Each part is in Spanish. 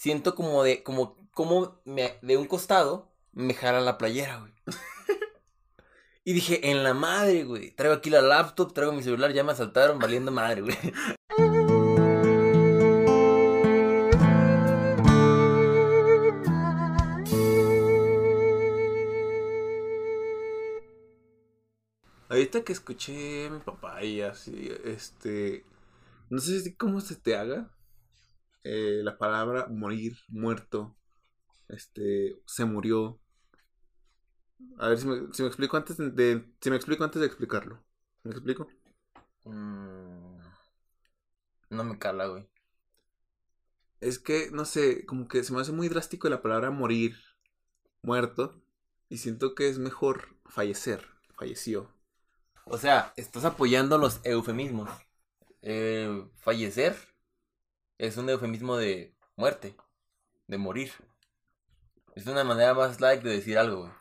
siento como de, como, como me, de un costado me jalan la playera, güey. y dije, en la madre, güey. Traigo aquí la laptop, traigo mi celular, ya me asaltaron, valiendo madre, güey. Ahorita que escuché a mi papá y así, este, no sé si cómo se te haga eh, la palabra morir, muerto, este, se murió. A ver si me, si me explico antes de, si me explico antes de explicarlo. ¿Me explico? Mm, no me cala, güey. Es que, no sé, como que se me hace muy drástico la palabra morir, muerto, y siento que es mejor fallecer, falleció. O sea, estás apoyando los eufemismos. Eh, fallecer es un eufemismo de muerte, de morir. Es una manera más light de decir algo, güey.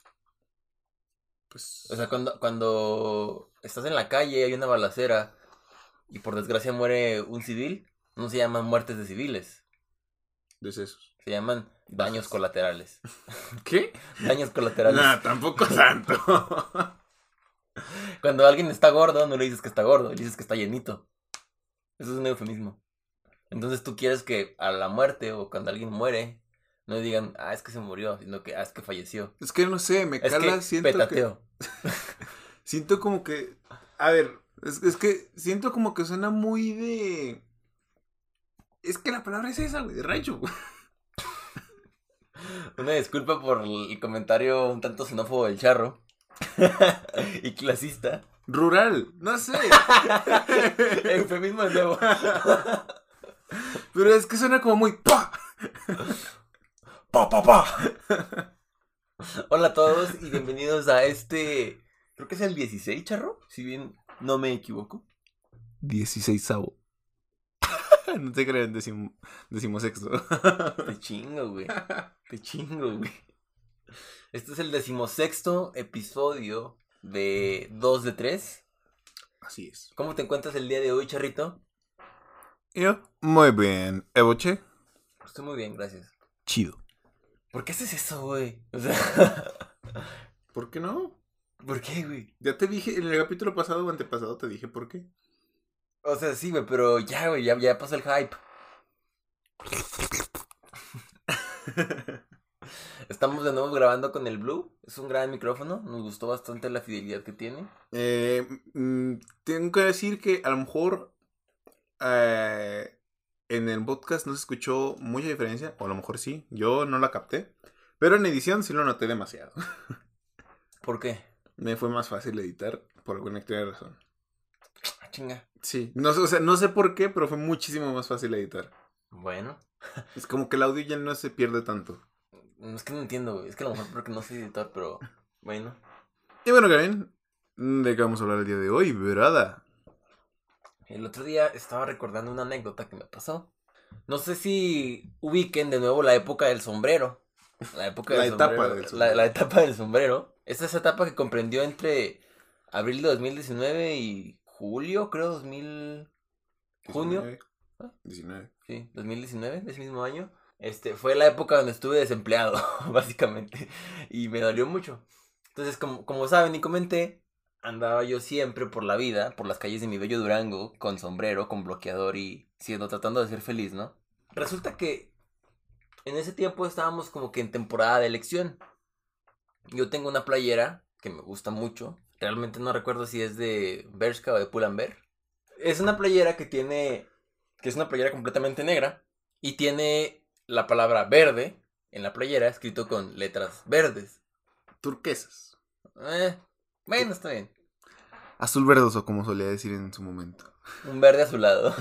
Pues, O sea, cuando, cuando estás en la calle, hay una balacera y por desgracia muere un civil, no se llaman muertes de civiles, decesos. se llaman daños colaterales. ¿Qué? Daños colaterales. Nah, tampoco tanto. Cuando alguien está gordo, no le dices que está gordo, le dices que está llenito. Eso es un eufemismo. Entonces tú quieres que a la muerte o cuando alguien muere, no digan, ah, es que se murió, sino que, ah, es que falleció. es que no sé, me Es cala, que siento que... petateo. Siento como que. A ver, es, es que siento como que suena muy de. Es que la palabra es esa, güey, de rancho. Una disculpa por el comentario un tanto xenófobo del charro. y clasista. Rural, no sé. Eufemismo de nuevo. Pero es que suena como muy. ¡pa! Pa, pa, pa. Hola a todos y bienvenidos a este. Creo que es el 16, charro. Si bien no me equivoco. 16 sabo. no te crean, decimo, decimosexto. Te chingo, güey. Te chingo, güey. Este es el decimosexto episodio de 2 de 3. Así es. ¿Cómo te encuentras el día de hoy, charrito? Yo, muy bien. Eboche, Estoy muy bien, gracias. chido. ¿Por qué haces eso, güey? O sea, ¿Por qué no? ¿por qué, güey? Ya te dije, en el capítulo pasado o antepasado te dije por qué. O sea, sí, güey, pero ya, güey, ya, ya pasó el hype. Estamos de nuevo grabando con el Blue. Es un gran micrófono. Nos gustó bastante la fidelidad que tiene. Eh, mm, tengo que decir que a lo mejor eh, en el podcast no se escuchó mucha diferencia, o a lo mejor sí, yo no la capté, pero en edición sí lo noté demasiado. ¿Por qué? Me fue más fácil editar por alguna extraña razón. Ah, chinga. Sí, no, sé- o sea, no sé por qué, pero fue muchísimo más fácil editar. Bueno. Es como que el audio ya no se pierde tanto. No, Es que no entiendo. Es que a lo mejor porque no soy editor, pero bueno. Y bueno, Karen, ¿de qué vamos a hablar el día de hoy? ¿Verdad? El otro día estaba recordando una anécdota que me pasó. No sé si ubiquen de nuevo la época del sombrero. La época La del etapa sombrero. del La, sombrero. la etapa del sombrero. Esta es esa etapa que comprendió entre abril de 2019 y julio, creo, 2000... ¿Junio? 19. ¿Ah? 19. Sí, 2019, de ese mismo año. Este, fue la época donde estuve desempleado, básicamente. Y me dolió mucho. Entonces, como, como saben y comenté, andaba yo siempre por la vida, por las calles de mi bello Durango, con sombrero, con bloqueador y siendo tratando de ser feliz, ¿no? Resulta que en ese tiempo estábamos como que en temporada de elección. Yo tengo una playera que me gusta mucho. Realmente no recuerdo si es de Bershka o de Pull&Bear. Es una playera que tiene que es una playera completamente negra y tiene la palabra verde en la playera escrito con letras verdes. Turquesas. Eh, bueno, está bien. Azul verdoso, como solía decir en su momento. Un verde azulado.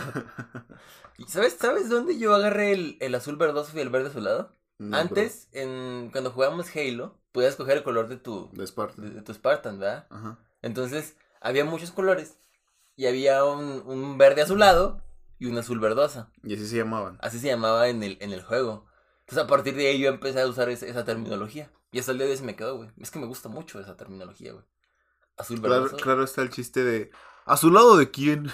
¿Y ¿Sabes, ¿Sabes dónde yo agarré el, el azul verdoso y el verde azulado? No, Antes, en, cuando jugábamos Halo, podías escoger el color de tu, De Esparta. de, de tu Spartan, ¿verdad? Ajá. Entonces, había muchos colores. Y había un, un verde azulado y un azul verdosa. Y así se llamaban. Así se llamaba en el, en el juego. Entonces, a partir de ahí yo empecé a usar esa, esa terminología. Y hasta el día de hoy se me quedó, güey. Es que me gusta mucho esa terminología, güey. Azul Claro, claro está el chiste de. ¿A su lado de quién?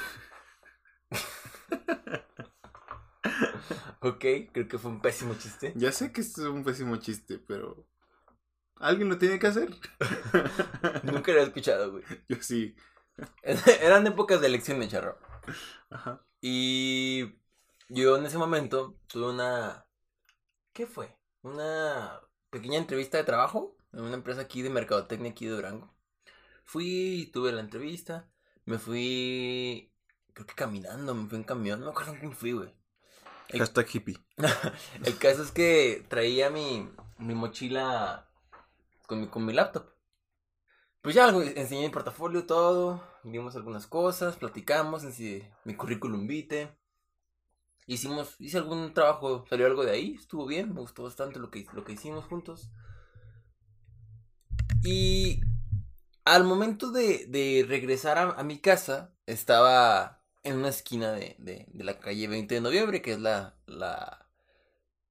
ok, creo que fue un pésimo chiste. Ya sé que es un pésimo chiste, pero. Alguien lo tiene que hacer. Nunca lo he escuchado, güey. Yo sí. Eran épocas de elección, charro. Ajá. Y yo en ese momento tuve una. ¿Qué fue? Una pequeña entrevista de trabajo en una empresa aquí de mercadotecnia aquí de Durango. Fui, tuve la entrevista, me fui, creo que caminando, me fui en camión, no me acuerdo cómo fui, güey. El- Hashtag hippie. El caso es que traía mi, mi mochila con mi, con mi laptop. Pues ya güey, enseñé mi portafolio, todo, vimos algunas cosas, platicamos, enseñé mi currículum vitae. Hicimos, hice algún trabajo, salió algo de ahí, estuvo bien, me gustó bastante lo que, lo que hicimos juntos. Y al momento de, de regresar a, a mi casa, estaba en una esquina de, de, de la calle 20 de noviembre, que es la, la,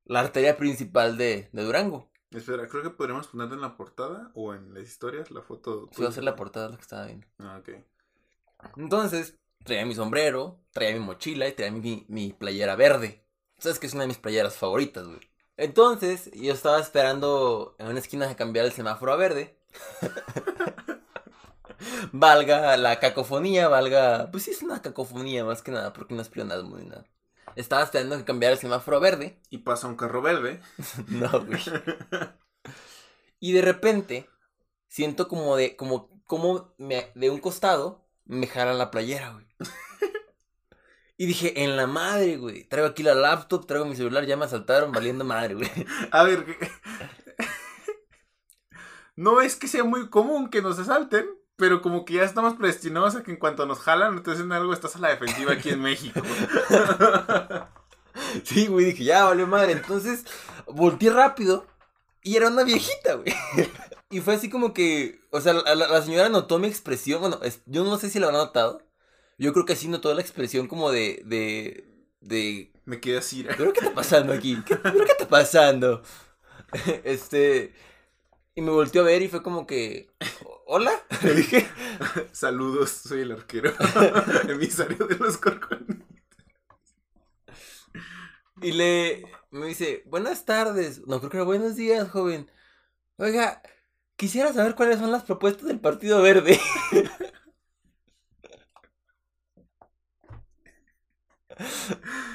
la arteria principal de, de Durango. Espera, creo que podríamos ponerla en la portada o en las historias la foto. Fui a hacer la portada lo que estaba viendo. Ah, ok. Entonces, traía mi sombrero, traía mi mochila y traía mi, mi playera verde. Sabes que es una de mis playeras favoritas, güey. Entonces, yo estaba esperando en una esquina de cambiar el semáforo a verde. valga la cacofonía, valga... Pues sí es una cacofonía más que nada, porque no es pleonasmo ni nada. Estaba esperando que cambiara el semáforo a verde. Y pasa un carro verde. No, güey. Y de repente, siento como de, como, como me- de un costado, me jalan la playera, güey. Y dije, en la madre, güey. Traigo aquí la laptop, traigo mi celular, ya me asaltaron valiendo madre, güey. A ver, no es que sea muy común que nos asalten, pero como que ya estamos predestinados a que en cuanto nos jalan, no te hacen algo, estás a la defensiva aquí en México. Sí, güey, dije, ya valió madre. Entonces, volteé rápido y era una viejita, güey. Y fue así como que, o sea, la, la- la señora notó mi expresión. Bueno, es- yo no sé si la habrá notado. Yo creo que sí notó la expresión como de, de, de Me quedé así. ¿Pero qué está pasando aquí? ¿Qué, ¿Pero qué está pasando? Este. Y me volteó a ver y fue como que. ¿Hola? Le dije. Saludos, soy el arquero. Emisario de los corcones. Y le. Me dice, buenas tardes. No, creo que era buenos días, joven. Oiga, quisiera saber cuáles son las propuestas del Partido Verde.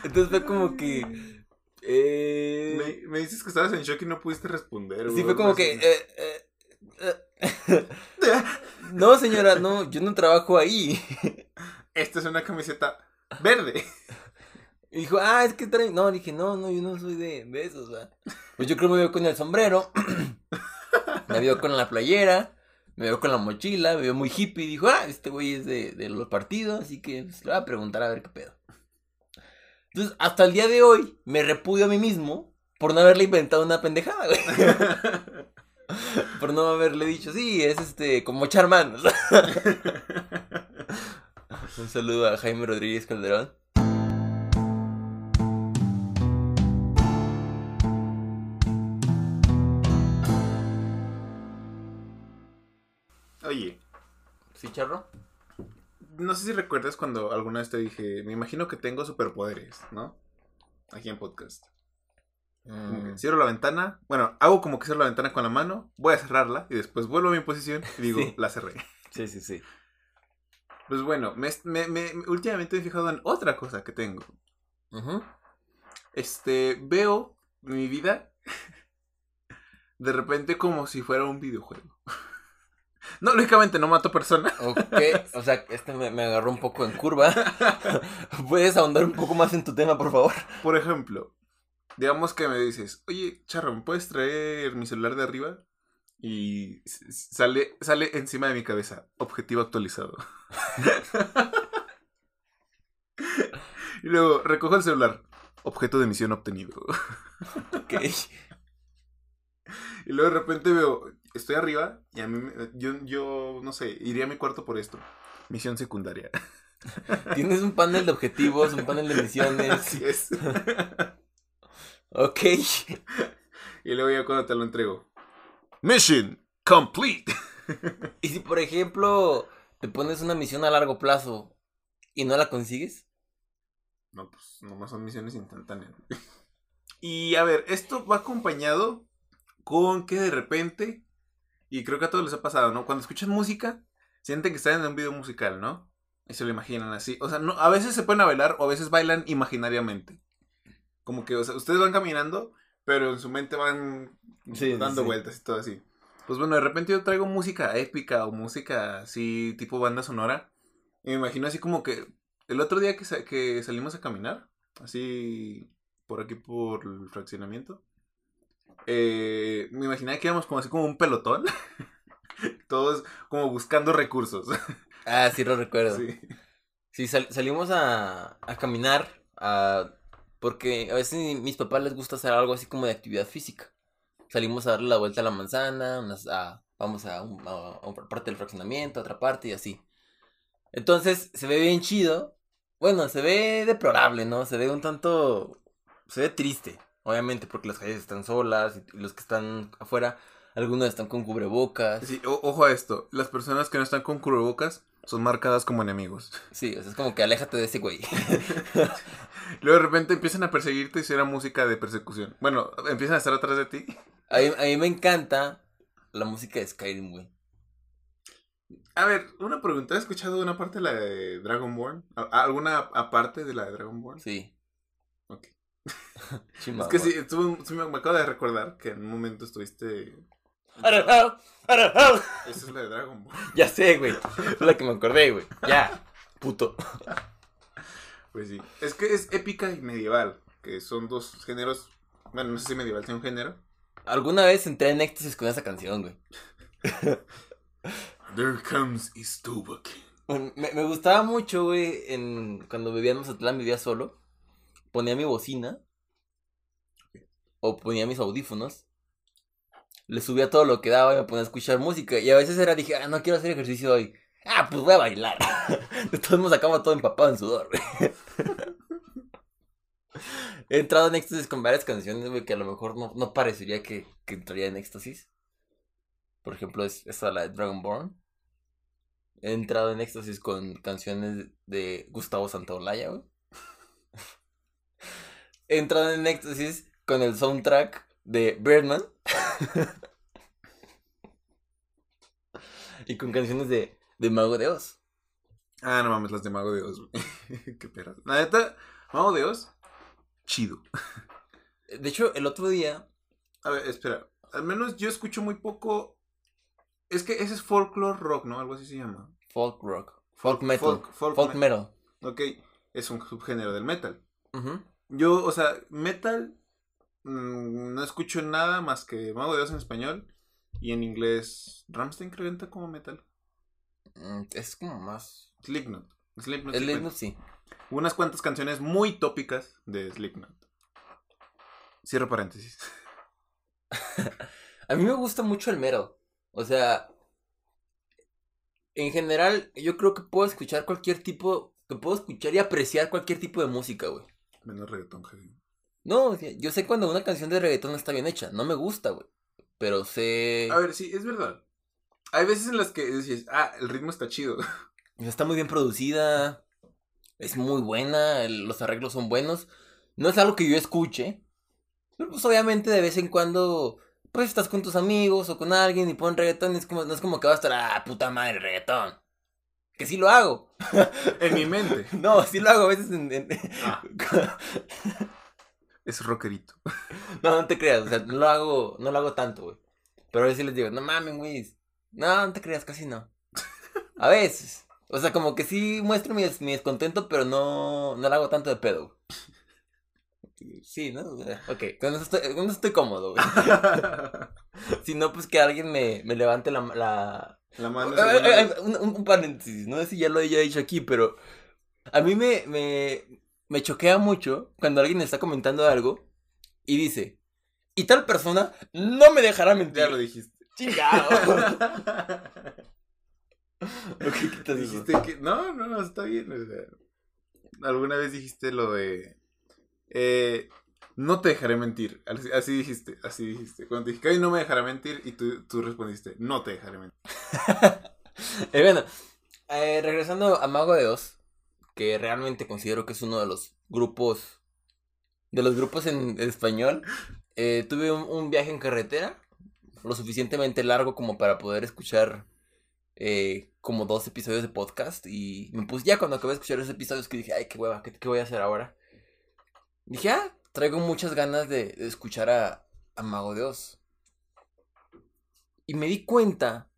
Entonces fue como que. Eh... Me, me dices que estabas en shock y no pudiste responder. Sí, fue como que. eh, eh. no, señora, no, yo no trabajo ahí. Esta es una camiseta verde. Y dijo, ah, es que trae. No, dije, no, no, yo no soy de, de esos, ¿verdad? Pues yo creo que me veo con el sombrero, me veo con la playera, me veo con la mochila, me veo muy hippie. Dijo, ah, este güey es de, de los partidos, así que pues, le voy a preguntar a ver qué pedo. Entonces, hasta el día de hoy, me repudio a mí mismo por no haberle inventado una pendejada, güey. Por no haberle dicho, sí, es este, como echar manos. Un saludo a Jaime Rodríguez Calderón. Oye, ¿Sí, Charro? no sé si recuerdas cuando alguna vez te dije, me imagino que tengo superpoderes, ¿no? Aquí en podcast. Mm, Cierro la ventana, bueno, hago como que cierro la ventana con la mano, voy a cerrarla y después vuelvo a mi posición y digo, Sí. la cerré. Sí, sí, sí. Pues bueno, me, me- me- últimamente me he fijado en otra cosa que tengo. Este, veo mi vida de repente como si fuera un videojuego. No, lógicamente no mato personas. Ok, o sea, este me, me agarró un poco en curva. ¿Puedes ahondar un poco más en tu tema, por favor? Por ejemplo, digamos que me dices, oye, Charro, ¿me puedes traer mi celular de arriba? Y sale, sale encima de mi cabeza, objetivo actualizado. y luego recojo el celular, objeto de misión obtenido. Ok. Y luego de repente veo, estoy arriba y a mí, me- yo, yo, no sé, iría a mi cuarto por esto. Misión secundaria. Tienes un panel de objetivos, un panel de misiones. Así es. Ok. Y luego ya cuando te lo entrego. Mission complete. Y si, por ejemplo, te pones una misión a largo plazo y no la consigues, No, pues nomás son misiones instantáneas. y a ver, esto va acompañado con que de repente, y creo que a todos les ha pasado, ¿no? Cuando escuchan música, sienten que están en un video musical, ¿no? Y se lo imaginan así. O sea, no, a veces se pueden bailar o a veces bailan imaginariamente. Como que, o sea, ustedes van caminando, pero en su mente van Sí, dando sí. vueltas y todo así. Pues bueno, de repente yo traigo música épica o música así, tipo banda sonora. Y me imagino así como que el otro día que, sa- que salimos a caminar, así por aquí por el fraccionamiento, eh, me imaginaba que íbamos como así como un pelotón. Todos como buscando recursos. Ah, sí lo recuerdo. Sí, Sí. sal- salimos a, a caminar, a, porque a veces mis papás les gusta hacer algo así como de actividad física. Salimos a darle la vuelta a la manzana, unas- a- vamos a, un- a- a otra parte del fraccionamiento, a otra parte y así. Entonces se ve bien chido. Bueno, se ve deplorable, ¿no? Se ve un tanto... Se ve triste, obviamente, porque las calles están solas y, los que están afuera, algunos están con cubrebocas. Sí, ojo a esto, las personas que no están con cubrebocas son marcadas como enemigos. Sí, o sea, es como que aléjate de ese güey. Luego de repente empiezan a perseguirte y suena música de persecución. Bueno, empiezan a estar atrás de ti. A mí, a mí me encanta la música de Skyrim, güey. A ver, una pregunta. ¿Has escuchado una parte de la de Dragonborn? ¿A- ¿Alguna aparte de la de Dragonborn? Sí. Ok. Es que sí, estuve- sí me, me acabo de recordar que en un momento estuviste... Esa es la de Dragonborn. Ya sé, güey. Es la que me acordé, güey. Ya. Puto. Pues sí. Es que es épica y medieval, que son dos géneros... Bueno, no sé si medieval sea un género. Alguna vez entré en éxtasis con esa canción, güey. There comes Istubak. Bueno, me, me gustaba mucho, güey, en, cuando vivía en Mazatlán, vivía solo. Ponía mi bocina. O ponía mis audífonos. Le subía todo lo que daba y me ponía a escuchar música. Y a veces era, dije, ah, no quiero hacer ejercicio hoy. Ah, pues voy a bailar. De todos modos acabo todo empapado en sudor. He entrado en éxtasis con varias canciones, güey, que a lo mejor no, no parecería que, que entraría en éxtasis. Por ejemplo, es esa la de Dragonborn. He entrado en éxtasis con canciones de Gustavo Santaolalla, güey. He entrado en éxtasis con el soundtrack de Birdman. y con canciones de, de Mago de Oz. Ah, no mames, las de Mago de Oz. Qué perras. La neta, Mago de Oz, chido. De hecho, el otro día. A ver, espera. Al menos yo escucho muy poco. Es que ese es folklore rock, ¿no? Algo así se llama. Folk rock. Folk metal. Folk, Folk, folk me- metal. Ok, es un subgénero del metal. Yo, o sea, metal. Mm, no escucho nada más que Mago de Oz en español. Y en inglés. Ramstein creo que como metal. Mm, Es como más. Slipknot. Slipknot. El Slipknot sí. Unas cuantas canciones muy tópicas de Slipknot. Cierro paréntesis. A mí me gusta mucho el metal. O sea, en general, yo creo que puedo escuchar cualquier tipo, que puedo escuchar y apreciar cualquier tipo de música, güey. Menos reggaetón, heavy. No, yo sé cuando una canción de reggaetón está bien hecha, no me gusta, güey. Pero sé, A ver, sí, es verdad. Hay veces en las que dices, ah, el ritmo está chido. está muy bien producida, es muy buena, los arreglos son buenos. No es algo que yo escuche, pero pues obviamente de vez en cuando, pues estás con tus amigos o con alguien y ponen reggaetón y es como, no es como que vas a estar, ah, puta madre, reggaetón. Que sí lo hago. en mi mente. No, sí lo hago a veces en... en- Ah, es rockerito. No, no te creas, o sea, no lo hago, no lo hago tanto, güey. Pero a veces les digo, no mames, güey. No, no te creas, casi no. A veces. O sea, como que sí muestro mi, des- mi descontento, pero no, no lo hago tanto de pedo. güey. Sí, ¿no? Ok, eso estoy, eso estoy cómodo, güey. Si no, pues que alguien me, me levante la... la... La mano Eh, eh, eh, un, paréntesis, no sé si ya lo haya dicho aquí, pero a mí me, me, me choquea mucho cuando alguien está comentando algo y dice, y tal persona no me dejará mentir. Ya lo dijiste. Chingado. Ok, quitas eso. dijiste que. No, no, no, está bien. o sea, alguna vez dijiste lo de. eh, no te dejaré mentir. Así, así dijiste, así dijiste. Cuando te dije, "Ay, no me dejará mentir, y tú, tú respondiste, no te dejaré mentir. Eh, bueno, eh, regresando a Mago de Oz, que realmente considero que es uno de los grupos, de los grupos en español, eh, tuve un, viaje en carretera, lo suficientemente largo como para poder escuchar eh, como dos episodios de podcast y me puse ya cuando acabé de escuchar esos episodios que dije, ay, qué hueva, ¿qué, qué voy a hacer ahora? Dije, ah, traigo muchas ganas de, escuchar a, a Mago de Oz. Y me di cuenta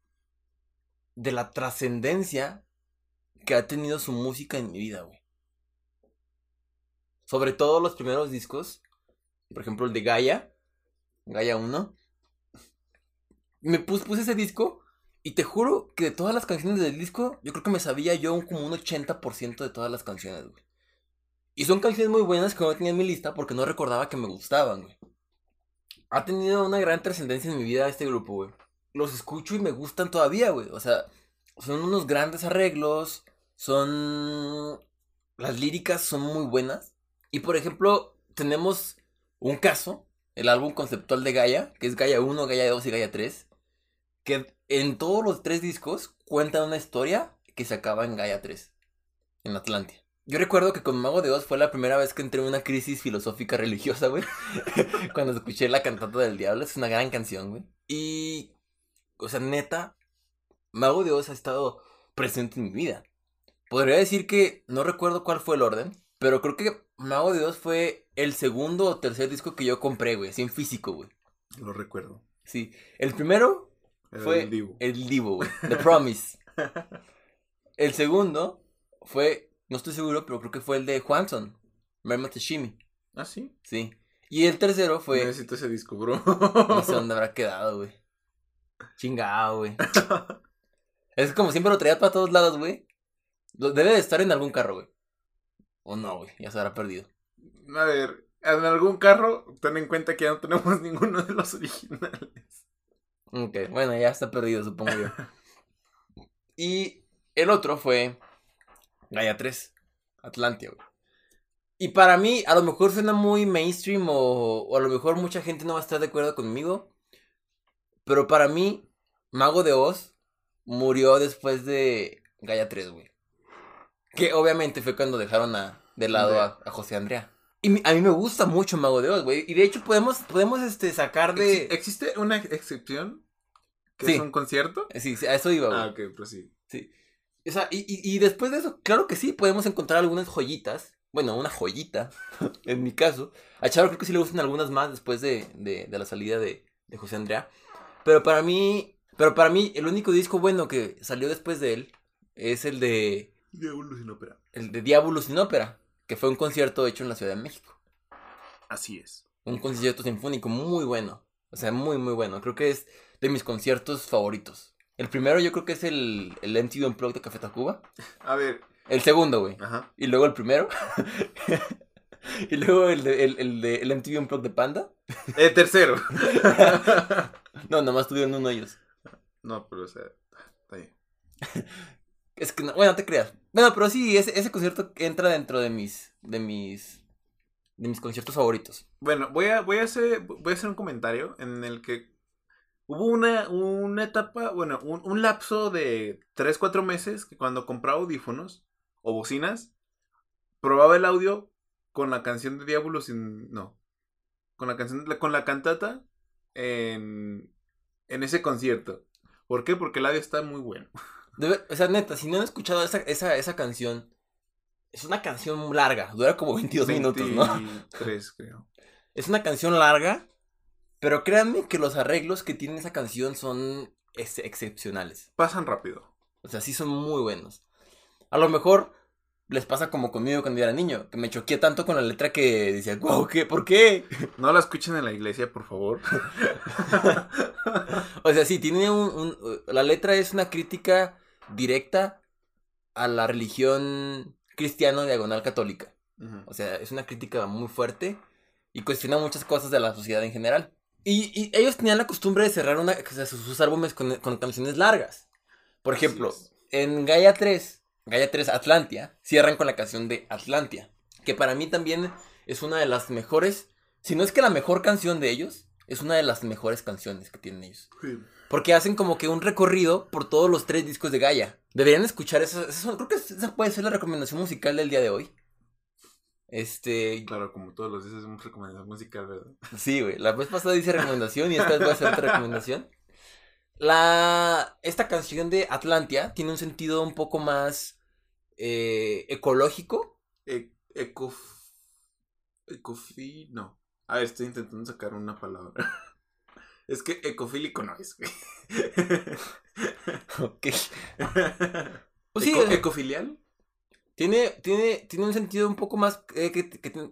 de la trascendencia que ha tenido su música en mi vida, güey. Sobre todo los primeros discos, por ejemplo el de Gaia, Gaia 1. Me puse, ese disco y te juro que de todas las canciones del disco, yo creo que me sabía yo como un 80% de todas las canciones, güey. Y son canciones muy buenas que no tenía en mi lista porque no recordaba que me gustaban, güey. Ha tenido una gran trascendencia en mi vida este grupo, güey. Los escucho y me gustan todavía, güey. O sea, son unos grandes arreglos, son... Las líricas son muy buenas. Y por ejemplo, tenemos un caso, el álbum conceptual de Gaia, que es Gaia 1, Gaia 2 y Gaia 3, que en todos los tres discos cuentan una historia que se acaba en Gaia 3, en Atlantia. Yo recuerdo que con Mago de Oz fue la primera vez que entré en una crisis filosófica religiosa, güey. Cuando escuché la cantata del diablo. Es una gran canción, güey. Y, o sea, neta, Mago de Oz ha estado presente en mi vida. Podría decir que no recuerdo cuál fue el orden, pero creo que Mago de Oz fue el segundo o tercer disco que yo compré, güey, así en físico, güey. Lo recuerdo. Sí, el primero Era fue el Divo. el Divo, güey, The Promise. El segundo fue, no estoy seguro, pero creo que fue el de Juanson, Merma Teshimi, Ah, sí. sí. Y el tercero fue, Necesito ese disco, bro. no sé dónde habrá quedado, güey. Chingado, güey. Es como siempre lo traía para todos lados, güey. Debe de estar en algún carro, güey. O no, güey, ya se habrá perdido. A ver, en algún carro, ten en cuenta que ya no tenemos ninguno de los originales. Ok, bueno, ya está perdido, supongo yo. Y el otro fue Gaia 3, Atlantia, güey. Y para mí, a lo mejor suena muy mainstream o, o a lo mejor mucha gente no va a estar de acuerdo conmigo. Pero para mí, Mago de Oz murió después de Gaia 3, güey. Que obviamente fue cuando dejaron a, de lado a, a José Andrea. Y mi- a mí me gusta mucho Mago de Oz, güey. Y de hecho podemos, podemos este, sacar de... Exi- ¿Existe una excepción? ¿Que Sí. es un concierto? Sí, sí, a eso iba, güey. Ah, ok, pero sí. O sea, y, y, y después de eso, claro que sí, podemos encontrar algunas joyitas. Bueno, una joyita, en mi caso. A Charo creo que sí le gustan algunas más después de, de, de la salida de, de José Andrea. Pero para mí, pero para mí, el único disco bueno que salió después de él es el de, Diablo sin ópera. el de Diabolus sin ópera, que fue un concierto hecho en la Ciudad de México. Así es. Un concierto sinfónico muy bueno. O sea, muy, muy bueno. Creo que es de mis conciertos favoritos. El primero yo creo que es el, el MTV Unplugged de Café Tacuba. A ver, El segundo, güey. ajá. Y luego el primero. y luego el de, el, el de el MTV Unplugged de Panda. Eh, tercero. No, nomás tuvieron uno ellos. no, pero o sea, está bien. Es que no, bueno, no te creas. Bueno, pero sí, ese, ese concierto entra dentro de mis, de mis, de mis conciertos favoritos. Bueno, voy a, voy a hacer, voy a hacer un comentario en el que hubo una, una etapa, bueno, un, un lapso de 3, 4 meses que cuando compraba audífonos o bocinas, probaba el audio con la canción de Diablo sin, no, con la canción, con la cantata en, en ese concierto. ¿Por qué? Porque el audio está muy bueno. O sea, neta, si no han escuchado esa, esa, esa canción, es una canción larga, dura como 22 minutos, ¿no? 23, creo. Es una canción larga, pero créanme que los arreglos que tiene esa canción son ex- excepcionales. Pasan rápido. O sea, sí son muy buenos. A lo mejor les pasa como conmigo cuando yo era niño, que me choqué tanto con la letra que decía, wow, ¿qué? ¿Por qué? No la escuchen en la iglesia, por favor. O sea, sí, tiene un, un- La letra es una crítica directa a la religión cristiano diagonal católica. O sea, es una crítica muy fuerte y cuestiona muchas cosas de la sociedad en general. Y, y ellos tenían la costumbre de cerrar una, o sea, sus, sus álbumes con, con canciones largas. Por ejemplo, en Gaia 3, Gaia 3 Atlantia, cierran con la canción de Atlantia. Que para mí también es una de las mejores, si no es que la mejor canción de ellos, es una de las mejores canciones que tienen ellos. Porque hacen como que un recorrido por todos los tres discos de Gaia. Deberían escuchar eso. creo que esa puede ser la recomendación musical del día de hoy. Este, Claro, como todos los días hacemos recomendación musical, ¿verdad? sí, güey. La vez pasada hice recomendación y esta vez voy a hacer otra recomendación. La, esta canción de Atlantia tiene un sentido un poco más eh, ecológico. E ecof... Ecofi... A ver, estoy intentando sacar una palabra. Es que ecofílico no es, güey. Ok. Pues sí, Eco- eh. ¿Ecofilial? Tiene, tiene, tiene un sentido un poco más. eh, que, que tiene-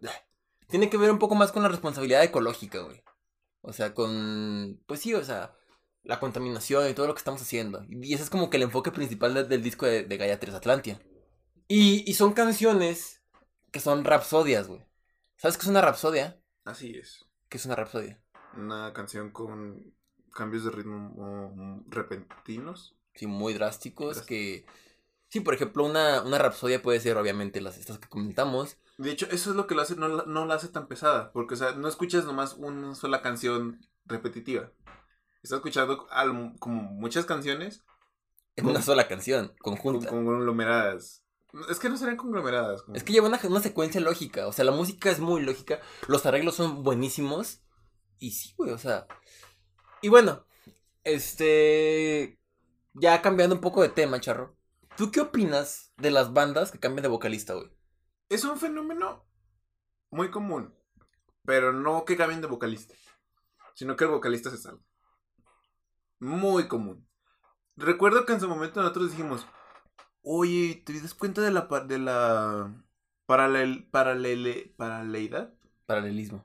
tiene que ver un poco más con la responsabilidad ecológica, güey. O sea, con. Pues sí, o sea, la contaminación y todo lo que estamos haciendo. Y ese es como que el enfoque principal de- del disco de, de Gaia 3 Atlantia. Y, y son canciones que son rapsodias, güey. ¿Sabes qué es una rapsodia? Así es. ¿Qué es una rapsodia? Una canción con cambios de ritmo repentinos. Sí, muy drásticos. Drástico. Que. Sí, por ejemplo, una, una rapsodia puede ser, obviamente, las estas que comentamos. De hecho, eso es lo que lo hace, no, la- no la hace tan pesada. Porque, o sea, no escuchas nomás una sola canción repetitiva. Estás escuchando al- como muchas canciones En Con- una sola canción, con- conjunta. conglomeradas. Es que no serían conglomeradas. como- Es que lleva una, una secuencia lógica. O sea, la música es muy lógica. Los arreglos son buenísimos. Y sí, güey, o sea. Y bueno, este. Ya cambiando un poco de tema, charro. ¿Tú qué opinas de las bandas que cambian de vocalista, güey? Es un fenómeno muy común. Pero no que cambien de vocalista. Sino que el vocalista se salga. Muy común. Recuerdo que en su momento nosotros dijimos, oye, ¿te das cuenta de la, de la paralel, paralele, paraleidad? Paralelismo.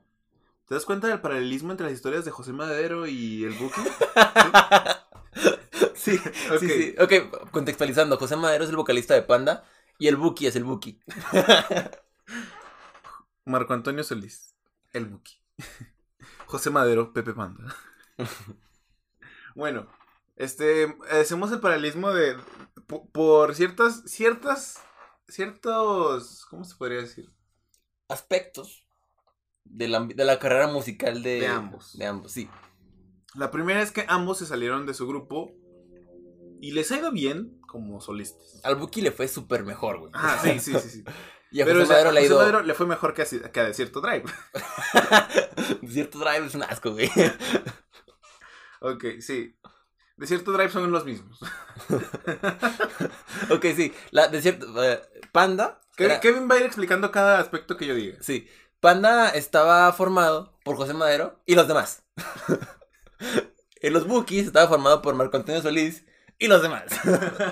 ¿Te das cuenta del paralelismo entre las historias de José Madero y el Buki? sí, Ok. sí, sí. Ok, contextualizando. José Madero es el vocalista de Panda. Y el Buki es el Buki. Marco Antonio Solís, el Buki. José Madero, Pepe Panda. bueno, este, hacemos el paralelismo de, po- por ciertas, ciertas, ciertos, ¿cómo se podría decir? Aspectos de la, de la carrera musical de, De ambos. De ambos, sí. La primera es que ambos se salieron de su grupo y les ha ido bien como solistas. Al Buki le fue súper mejor, güey. Ah, sí, sí, sí, sí. Y a Pero José o sea, Madero le ha José ido. Madero le fue mejor que a, que a Desierto Drive. Cierto drive es un asco, güey. ok, sí. Desierto Drive son los mismos. ok, sí. La de cierto. eh, Panda. Kevin, era- Kevin va a ir explicando cada aspecto que yo diga. Sí. Panda estaba formado por José Madero y los demás. en los Bookies estaba formado por Marco Antonio Solís y los demás.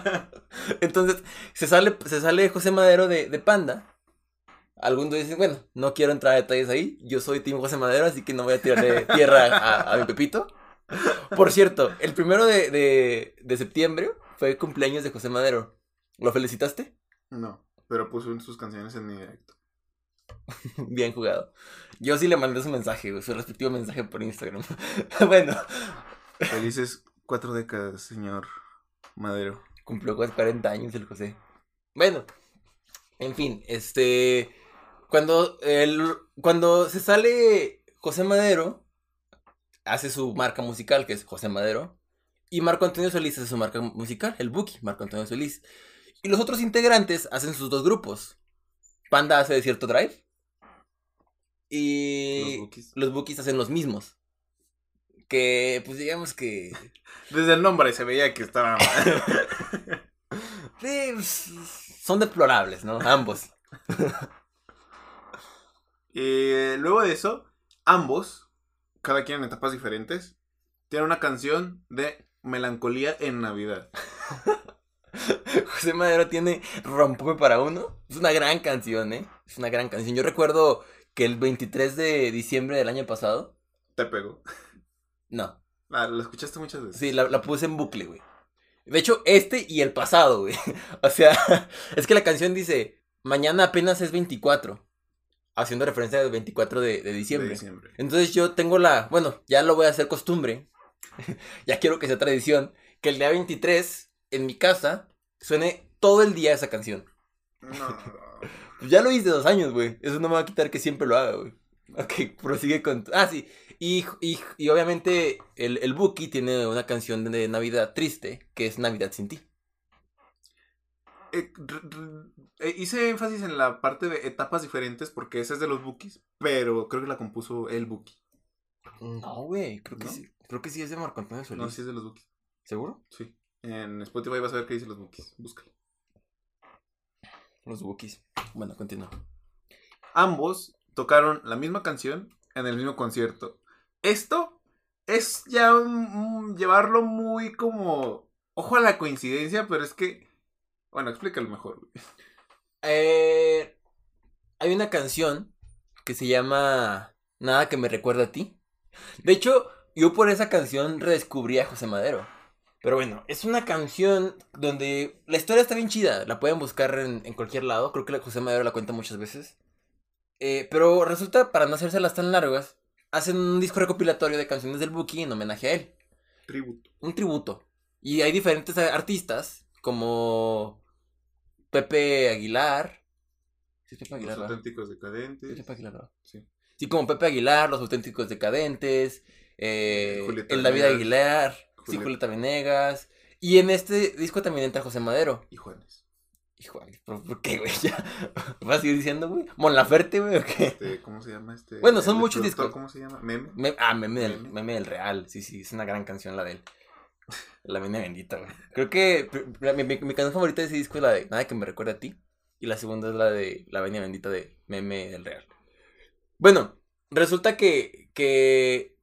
Entonces, se sale, se sale José Madero de, de Panda. Algunos dicen, bueno, no quiero entrar a detalles ahí. Yo soy Team José Madero, así que no voy a tirarle tierra a, a mi Pepito. Por cierto, el primero de, de, de septiembre fue el cumpleaños de José Madero. ¿Lo felicitaste? No, pero puso sus canciones en mi directo. Bien jugado. Yo sí le mandé su mensaje, su respectivo mensaje por Instagram. bueno, Felices cuatro décadas, señor Madero. cumplió casi 40 años el José. Bueno, en fin, este. Cuando, el, cuando se sale José Madero, hace su marca musical, que es José Madero. Y Marco Antonio Solís hace su marca musical, el Buki, Marco Antonio Solís. Y los otros integrantes hacen sus dos grupos. Panda hace Desierto Drive. Y Los Bookies. los Bookies hacen los mismos. Que, pues digamos que. Desde el nombre se veía que estaba mal. sí, pues, son deplorables, ¿no? Ambos. Eh, luego de eso, ambos, cada quien en etapas diferentes, tienen una canción de melancolía en Navidad. José Madero tiene Rompume para uno. Es una gran canción, ¿eh? Es una gran canción. Yo recuerdo que el 23 de diciembre del año pasado. Te pegó. No. Ah, lo escuchaste muchas veces. Sí, la, la puse en bucle, güey. De hecho, este y el pasado, güey. O sea, es que la canción dice: Mañana apenas es 24. Haciendo referencia al 24 de, de De diciembre. Entonces yo tengo la, bueno, ya lo voy a hacer costumbre. ya quiero que sea tradición. Que el día 23, en mi casa, suene todo el día esa canción. No. Pues ya lo hice dos años, güey. Eso no me va a quitar que siempre lo haga, güey. Ok, prosigue con... Ah, sí. Y, y, y obviamente el, el Buki tiene una canción de Navidad triste, que es Navidad sin ti. eh, eh, hice énfasis en la parte de etapas diferentes porque esa es de los Bookies, pero creo que la compuso el Bookie. No, güey, creo que ¿No? sí. Creo que sí es de Marco Antonio Solís. No, sí es de los Bookies. ¿Seguro? Sí. En Spotify vas a ver qué dice los Bookies. Búscalo. Los Wookiees. Bueno, continúa. Ambos tocaron la misma canción en el mismo concierto. Esto es ya llevarlo muy como... Ojo a la coincidencia, pero es que... Bueno, explícalo mejor. güey. Eh, hay una canción que se llama Nada que me recuerda a ti. De hecho, yo por esa canción redescubrí a José Madero. Pero bueno, es una canción donde la historia está bien chida. La pueden buscar en, en cualquier lado. Creo que José Madero la cuenta muchas veces. Eh, pero resulta, para no hacérselas tan largas, hacen un disco recopilatorio de canciones del Buki en homenaje a él. Tributo. un tributo. Y hay diferentes artistas, como Pepe Aguilar. ¿Sí es Pepe Los Aguilar? ¿verdad? auténticos Sí, decadentes. Pepe Aguilar, ¿verdad? Sí. Sí, como Pepe Aguilar, Los Auténticos Decadentes, eh, Julieta el David Venegas. Aguilar, sí, Julieta. Julieta Venegas. Y en este disco también entra José Madero. Y Juanes. Hijo, ¿por, por qué, güey? ¿Ya? ¿Vas a seguir diciendo, güey? ¿Mon Laferte, güey, o qué? Este, ¿Cómo se llama este? Bueno, son muchos discos. ¿Cómo se llama? Meme. Me- ah, meme del, Meme. meme del Real. Sí, sí, es una gran canción la de él. La venia bendita, güey. Creo que mi, mi- mi canción favorita de ese disco es la de Nada que me recuerde a ti. Y la segunda es la de La venia bendita de Meme del Real. Bueno, resulta que, que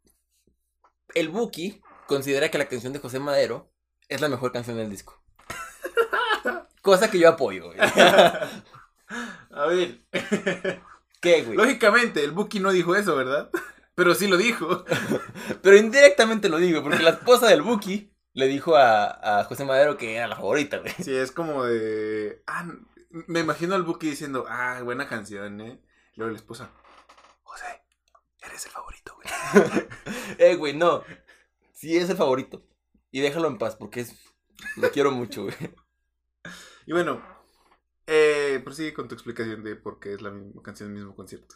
el Buki considera que la canción de José Madero es la mejor canción del disco. Cosa que yo apoyo, güey. A ver. ¿Qué, güey? Lógicamente, el Buki no dijo eso, ¿verdad? Pero sí lo dijo. Pero indirectamente lo digo, porque la esposa del Buki le dijo a, a José Madero que era la favorita, güey. Sí, es como de. Ah, me imagino al Buki diciendo, ah, buena canción, ¿eh? Luego la esposa, José, eres el favorito, güey. Eh, güey, no. Sí es el favorito. Y déjalo en paz, porque es... Lo quiero mucho, güey. Y bueno, eh, prosigue con tu explicación de por qué es la misma canción del mismo concierto.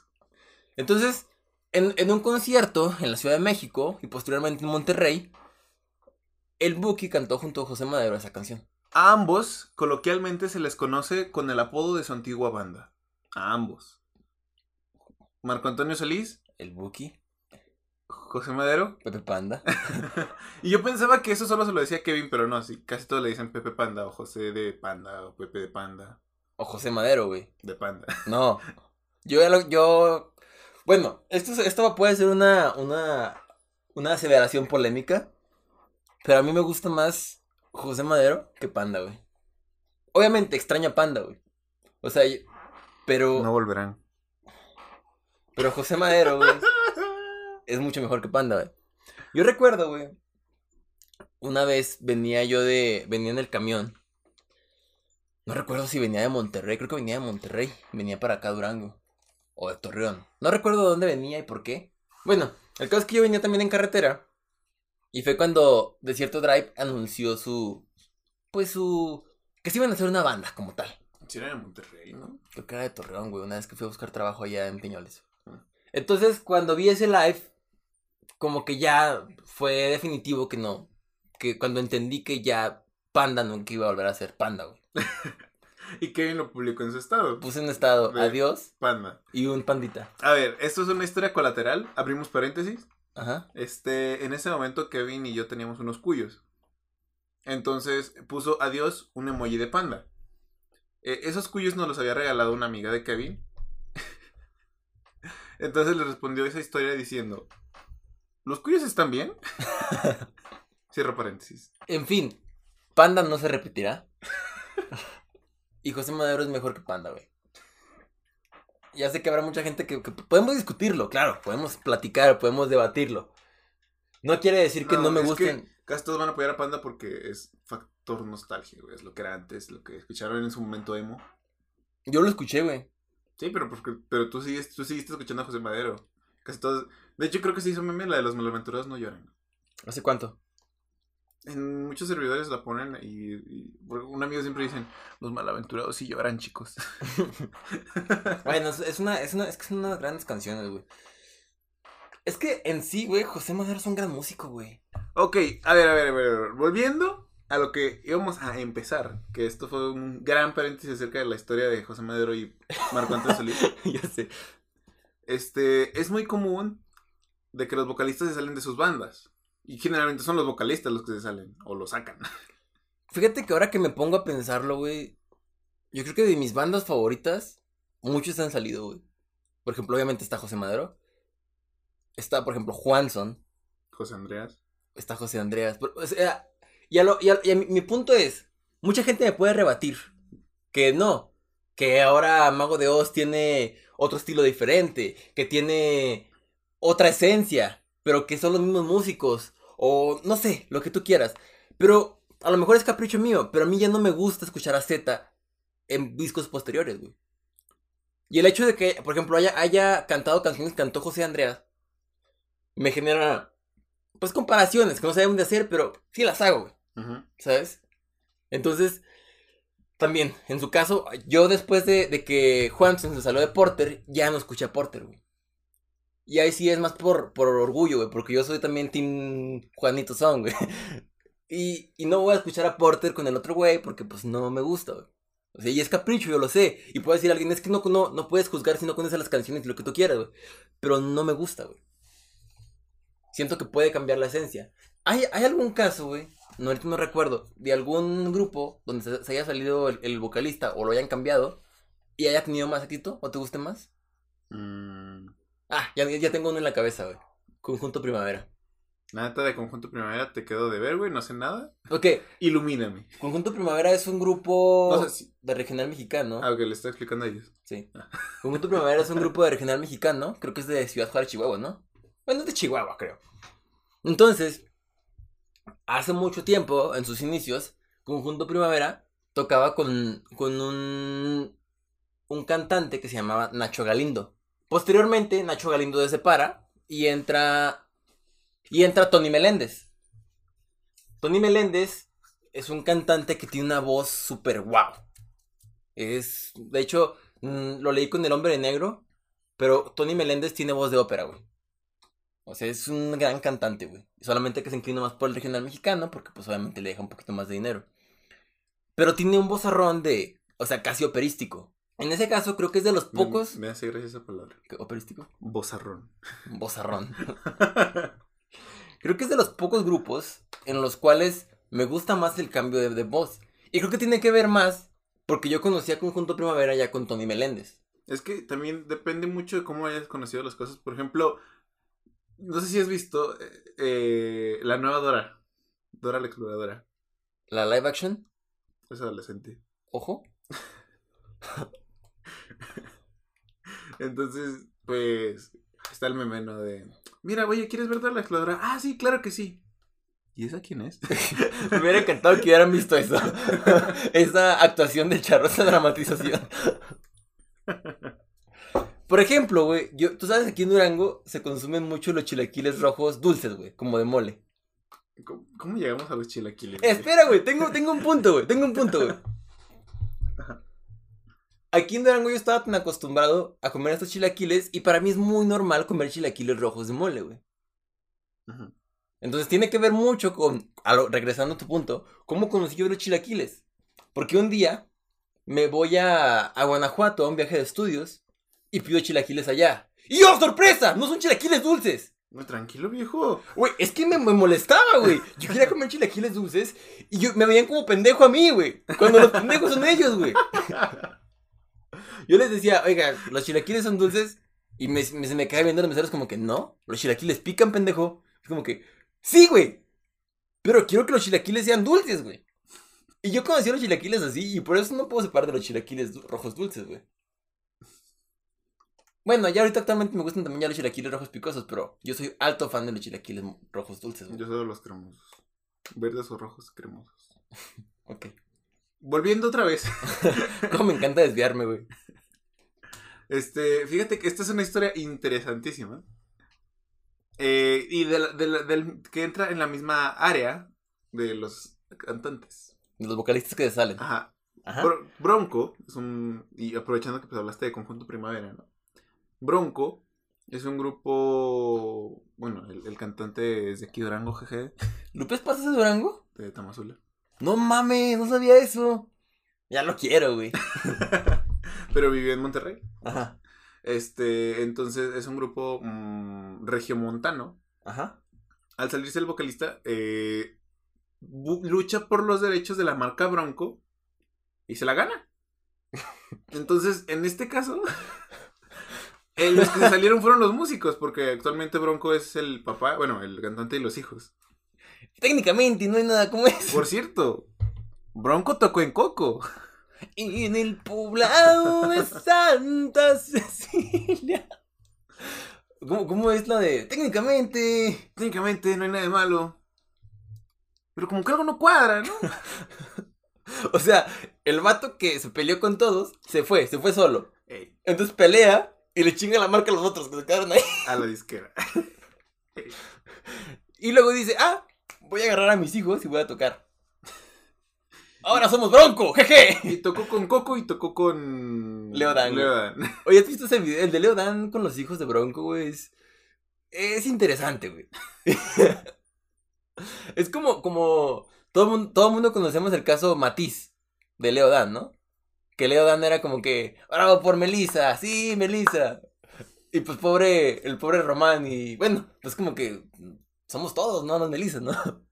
Entonces, en, en un concierto en la Ciudad de México y posteriormente en Monterrey, el Buki cantó junto a José Madero esa canción. A ambos, coloquialmente, se les conoce con el apodo de su antigua banda. A ambos. Marco Antonio Solís, El Buki, José Madero. Pepe Panda. Y yo pensaba que eso solo se lo decía Kevin, pero no, sí, casi todos le dicen Pepe Panda o José de Panda o Pepe de Panda. O José Madero, güey. De Panda. No. Yo, ya lo- yo... Bueno, esto, es- esto puede ser una, una, una aseveración polémica. Pero a mí me gusta más José Madero que Panda, güey. Obviamente extraño a Panda, güey. O sea, pero, No volverán. pero José Madero, güey, es mucho mejor que Panda, güey. Yo recuerdo, güey. Una vez venía yo de. Venía en el camión. No recuerdo si venía de Monterrey. Creo que venía de Monterrey. Venía para acá, Durango. O de Torreón. No recuerdo de dónde venía y por qué. Bueno, el caso es que yo venía también en carretera. Y fue cuando Desierto Drive anunció su. Pues su. Que se iban a hacer una banda como tal. Si era de Monterrey, ¿no? Creo que era de Torreón, güey. Una vez que fui a buscar trabajo allá en Piñoles. Ah. Entonces, cuando vi ese live, como que ya fue definitivo que no. Que cuando entendí que ya Panda nunca iba a volver a ser Panda, güey. Y Kevin lo publicó en su estado. Puse en estado adiós Panda. y un pandita. A ver, esto es una historia colateral. Abrimos paréntesis. Ajá. Este, en ese momento Kevin y yo teníamos unos cuyos. Entonces puso adiós un emoji de panda. Eh, esos cuyos nos los había regalado una amiga de Kevin. Entonces le respondió esa historia diciendo, ¿los cuyos están bien? Cierro paréntesis. En fin, Panda no se repetirá. y José Madero es mejor que Panda, güey. Ya sé que habrá mucha gente que, que podemos discutirlo, claro, podemos platicar, podemos debatirlo. No quiere decir que no, me gusten. casi todos van a apoyar a Panda porque es factor nostalgia, güey. Es lo que era antes, lo que escucharon en su momento emo. Yo lo escuché, güey. Sí, pero porque, pero tú sigues, tú seguiste escuchando a José Madero. Casi todos. De hecho, creo que se hizo meme la de los malaventurados no lloran. ¿Hace cuánto? En muchos servidores la ponen y, un amigo siempre dicen, los malaventurados sí lloran, chicos. Bueno, es, es una, es una, es que son unas grandes canciones, güey. Es que en sí, güey, José Madero es un gran músico, güey. ok, a ver, a ver, a ver, a ver. Volviendo a lo que íbamos a empezar, que esto fue un gran paréntesis acerca de la historia de José Madero y Marco Antonio Solís. ya sé. Este, es muy común de que los vocalistas se salen de sus bandas. Y generalmente son los vocalistas los que se salen o lo sacan. Fíjate que ahora que me pongo a pensarlo, güey. Yo creo que de mis bandas favoritas, muchos han salido, güey. Por ejemplo, obviamente está José Madero. Está, por ejemplo, Juanson. José Andreas. Está José Andreas. Pero, o sea, ya lo, ya, ya mi, mi punto es, mucha gente me puede rebatir que no, que ahora Mago de Oz tiene otro estilo diferente, que tiene otra esencia, pero que son los mismos músicos, o no sé, lo que tú quieras. Pero a lo mejor es capricho mío, pero a mí ya no me gusta escuchar a Z en discos posteriores, güey. Y el hecho de que, por ejemplo, haya, haya cantado canciones que cantó José Andreas, me genera, pues, comparaciones que no sabemos de hacer, pero sí las hago, güey. ¿Sabes? Entonces, también, en su caso, yo después de, de que Juanson se salió de Porter, ya no escuché a Porter, güey. Y ahí sí es más por, por orgullo, güey, porque yo soy también Team Juanito Son, güey. Y, y no voy a escuchar a Porter con el otro güey porque pues no me gusta, güey. O sea, y es capricho, yo lo sé. Y puede decir alguien, es que no, no, no puedes juzgar si no conoces las canciones y lo que tú quieras, güey. Pero no me gusta, güey. Siento que puede cambiar la esencia. ¿Hay, hay algún caso, güey? No, ahorita no recuerdo. De algún grupo donde se, haya salido el, el vocalista o lo hayan cambiado y haya tenido más éxito o te guste más. Mm, Ah, ya, ya tengo uno en la cabeza, güey. Conjunto Primavera. la neta de Conjunto Primavera te quedo de ver, güey, no sé nada. Ok, Ilumíname. Conjunto Primavera es un grupo No sé si- de regional mexicano. Ah, ok, le estoy explicando a ellos. Sí. Conjunto Primavera es un grupo de regional mexicano. Creo que es de Ciudad Juárez, Chihuahua, ¿no? Bueno, es de Chihuahua, creo. Entonces, hace mucho tiempo, en sus inicios, Conjunto Primavera tocaba con, con un, un cantante que se llamaba Nacho Galindo. Posteriormente, Nacho Galindo se separa y entra. Y entra Tony Meléndez. Tony Meléndez es un cantante que tiene una voz súper guau. Es. De hecho, mm, lo leí con El Hombre de Negro. Pero Tony Meléndez tiene voz de ópera, güey. O sea, es un gran cantante, güey. Solamente que se inclina más por el regional mexicano, porque pues obviamente le deja un poquito más de dinero. Pero tiene un vozarrón de. O sea, casi operístico. En ese caso, creo que es de los pocos. Me, me hace gracia esa palabra. ¿Qué, ¿Operístico? Bozarrón. Vozarrón. creo que es de los pocos grupos en los cuales me gusta más el cambio de, de voz. Y creo que tiene que ver más porque yo conocí a Conjunto Primavera ya con Tony Meléndez. Es que también depende mucho de cómo hayas conocido las cosas. Por ejemplo, no sé si has visto eh, eh, la nueva Dora. Dora la exploradora. La live action, Es adolescente. ojo. Entonces, pues, está el meme, ¿no? De, mira, oye, ¿quieres ver Dora la exploradora? Ah, sí, claro que sí. ¿Y esa quién es? Me hubiera encantado que hubieran visto eso. Esa actuación de charro, esa dramatización. Por ejemplo, güey, yo, tú sabes aquí en Durango se consumen mucho los chilaquiles rojos dulces, güey, como de mole. ¿Cómo, cómo llegamos a los chilaquiles? güey? Espera, güey, tengo, tengo un punto, güey, tengo un punto, güey. Aquí en Durango yo estaba tan acostumbrado a comer estos chilaquiles y para mí es muy normal comer chilaquiles rojos de mole, güey. Entonces tiene que ver mucho con, a lo- regresando a tu punto, cómo conocí yo los chilaquiles. Porque un día me voy a, a Guanajuato a un viaje de estudios y pido chilaquiles allá. ¡Y oh, sorpresa! ¡No son chilaquiles dulces! Muy tranquilo, viejo. Güey, es que me, me molestaba, güey. Yo quería comer chilaquiles dulces y yo, me veían como pendejo a mí, güey. Cuando los pendejos son ellos, güey. Yo les decía, oiga, los chilaquiles son dulces. Y me, me- se me cae viendo los meseros como que no, los chilaquiles pican, pendejo. Es como que, sí, güey. Pero quiero que los chilaquiles sean dulces, güey. Y yo conocí los chilaquiles así y por eso no puedo separar de los chilaquiles rojos dulces, güey. Bueno, ya ahorita actualmente me gustan también ya los chilaquiles rojos picosos, pero yo soy alto fan de los chilaquiles rojos dulces, güey. Yo soy de los cremosos. Verdes o rojos cremosos. Ok. Volviendo otra vez. Cómo me encanta desviarme, güey. Este, fíjate que esta es una historia interesantísima. Eh, y de la- de la- del, que entra en la misma área de los cantantes. De los vocalistas que salen. Ajá. Ajá. Bro- Bronco es un. Y aprovechando que pues hablaste de Conjunto Primavera, ¿no? Bronco es un grupo. Bueno, el, el cantante es de aquí Durango, GG, ¿Lupes pasas de Durango? de Tamazula. No mames, no sabía eso. Ya lo quiero, güey. Pero vivió en Monterrey. Ajá. Este, entonces es un grupo mm, regiomontano. Ajá. Al salirse el vocalista, eh, lucha por los derechos de la marca Bronco y se la gana. Entonces, en este caso, eh, los que salieron fueron los músicos, porque actualmente Bronco es el papá, bueno, el cantante y los hijos. Técnicamente no hay nada como eso. Por cierto, Bronco tocó en Coco. En el poblado de Santa Cecilia. ¿Cómo, cómo es la de técnicamente? Técnicamente no hay nada de malo. Pero como que algo no cuadra, ¿no? O sea, el vato que se peleó con todos se fue, se fue solo. Ey, Entonces pelea y le chinga la marca a los otros que se quedaron ahí. a la disquera. Y luego dice, ah, voy a agarrar a mis hijos y voy a tocar. Ahora somos Bronco, jeje. Y tocó con Coco y tocó con... Leo Dan. Leo Dan. Oye, ¿has visto ese video? El de Leo Dan con los hijos de Bronco, güey. Es, es interesante, güey. es como, como todo mundo, todo mundo conocemos el caso Matiz de Leo Dan, ¿no? Que Leo Dan era como que, bravo por Melissa, sí, Melissa. Y pues pobre, el pobre Román y bueno, pues como que somos todos, ¿no? Las Melissa, ¿no?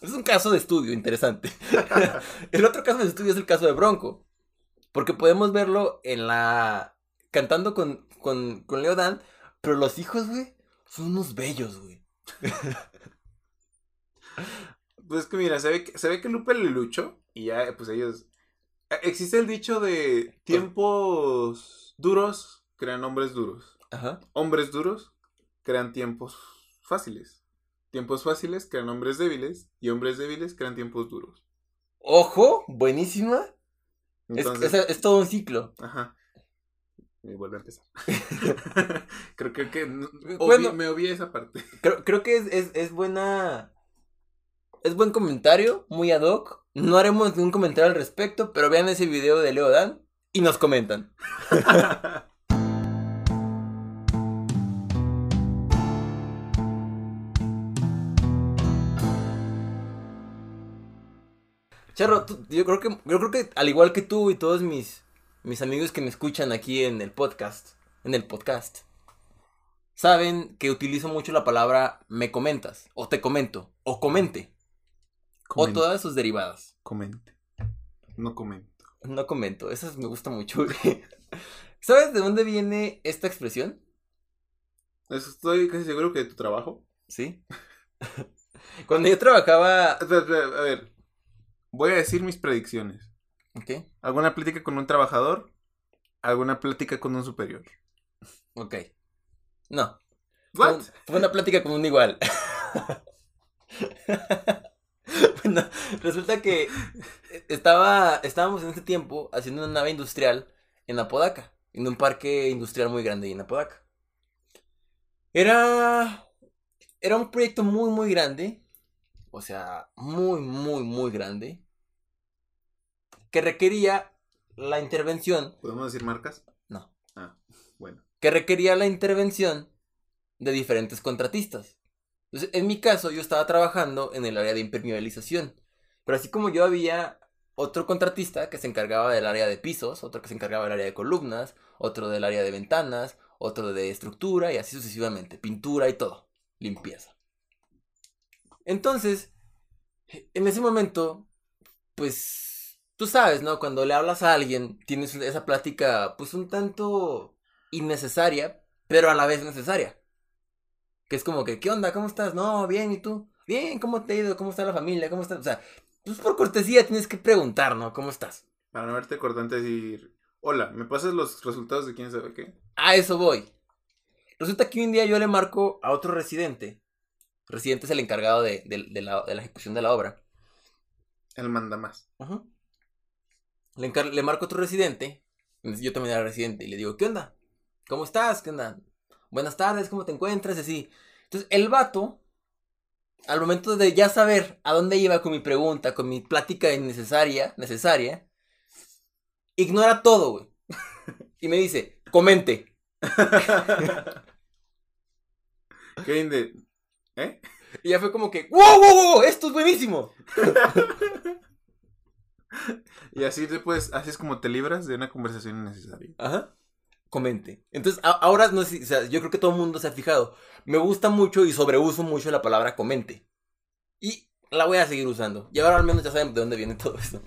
Es un caso de estudio interesante. el otro caso de estudio es el caso de Bronco. Porque podemos verlo en la. cantando con, con, con Leo Dan. Pero los hijos, güey, son unos bellos, güey. Pues que mira, se ve que, se ve que Lupe le luchó y ya, pues ellos... eh, Existe el dicho de tiempos duros crean hombres duros. Ajá. Hombres duros crean tiempos fáciles. Tiempos fáciles crean hombres débiles y hombres débiles crean tiempos duros. Ojo, buenísima. Es- Entonces, es, es todo un ciclo. ajá. Y vuelve a empezar. creo, creo que no- Bueno. me obvié esa parte. Creo, creo que es, es, es buena. Es buen comentario, muy ad hoc. No haremos ningún comentario al respecto, pero vean ese video de Leo Dan y nos comentan. Charro, tú- yo creo que yo creo que al igual que tú y todos mis mis amigos que me escuchan aquí en el podcast, en el podcast, saben que utilizo mucho la palabra me comentas o te comento o comente o todas sus derivadas. Comente. No comento. No comento, eso me gusta mucho. ¿Sabes de dónde viene esta expresión? Estoy casi seguro que de tu trabajo. Sí. Cuando yo trabajaba, A ver. Voy a decir mis predicciones. ok, ¿Alguna plática con un trabajador? ¿Alguna plática con un superior? ok. No, ¿What? fue una plática con un igual. bueno, resulta que estaba, estábamos en ese tiempo haciendo una nave industrial en Apodaca, en un parque industrial muy grande en Apodaca. Era, era un proyecto muy, muy grande, o sea, muy, muy, muy grande, que requería la intervención ¿Podemos decir marcas? No. Ah, bueno. que requería la intervención de diferentes contratistas. Entonces, en mi caso, yo estaba trabajando en el área de impermeabilización. Pero así como yo había otro contratista que se encargaba del área de pisos, otro que se encargaba del área de columnas, otro del área de ventanas, otro de estructura y así sucesivamente, pintura y todo, limpieza. Entonces, en ese momento, pues, tú sabes, ¿no? Cuando le hablas a alguien, tienes esa plática, pues, un tanto innecesaria, pero a la vez necesaria. Que es como que, ¿qué onda? ¿Cómo estás? No, bien, ¿y tú? Bien, ¿cómo te ha ido? ¿Cómo está la familia? ¿Cómo estás? O sea, pues por cortesía tienes que preguntar, ¿no? ¿Cómo estás? Para no verte cortante decir, hola, ¿me pasas los resultados de quién sabe qué? A eso voy. Resulta que un día yo le marco a otro residente. Residente es el encargado de, de- de la, de la ejecución de la obra. Él manda más. Le, le marco a otro residente. Yo también era residente. Y le digo, ¿qué onda? ¿Cómo estás? ¿Qué onda? Buenas tardes, ¿cómo te encuentras? Y así. Entonces, el vato, al momento de ya saber a dónde iba con mi pregunta, con mi plática innecesaria, necesaria, ignora todo, güey. Y me dice, comente. De... ¿Eh? Y ya fue como que, ¡wow, wow, wow! ¡Esto es buenísimo! Y así después, así es como te libras de una conversación innecesaria. Ajá. Comente. Entonces, a- ahora no sé, o sea, yo creo que todo el mundo se ha fijado. Me gusta mucho y sobreuso mucho la palabra comente. Y la voy a seguir usando. Y ahora al menos ya saben de dónde viene todo esto.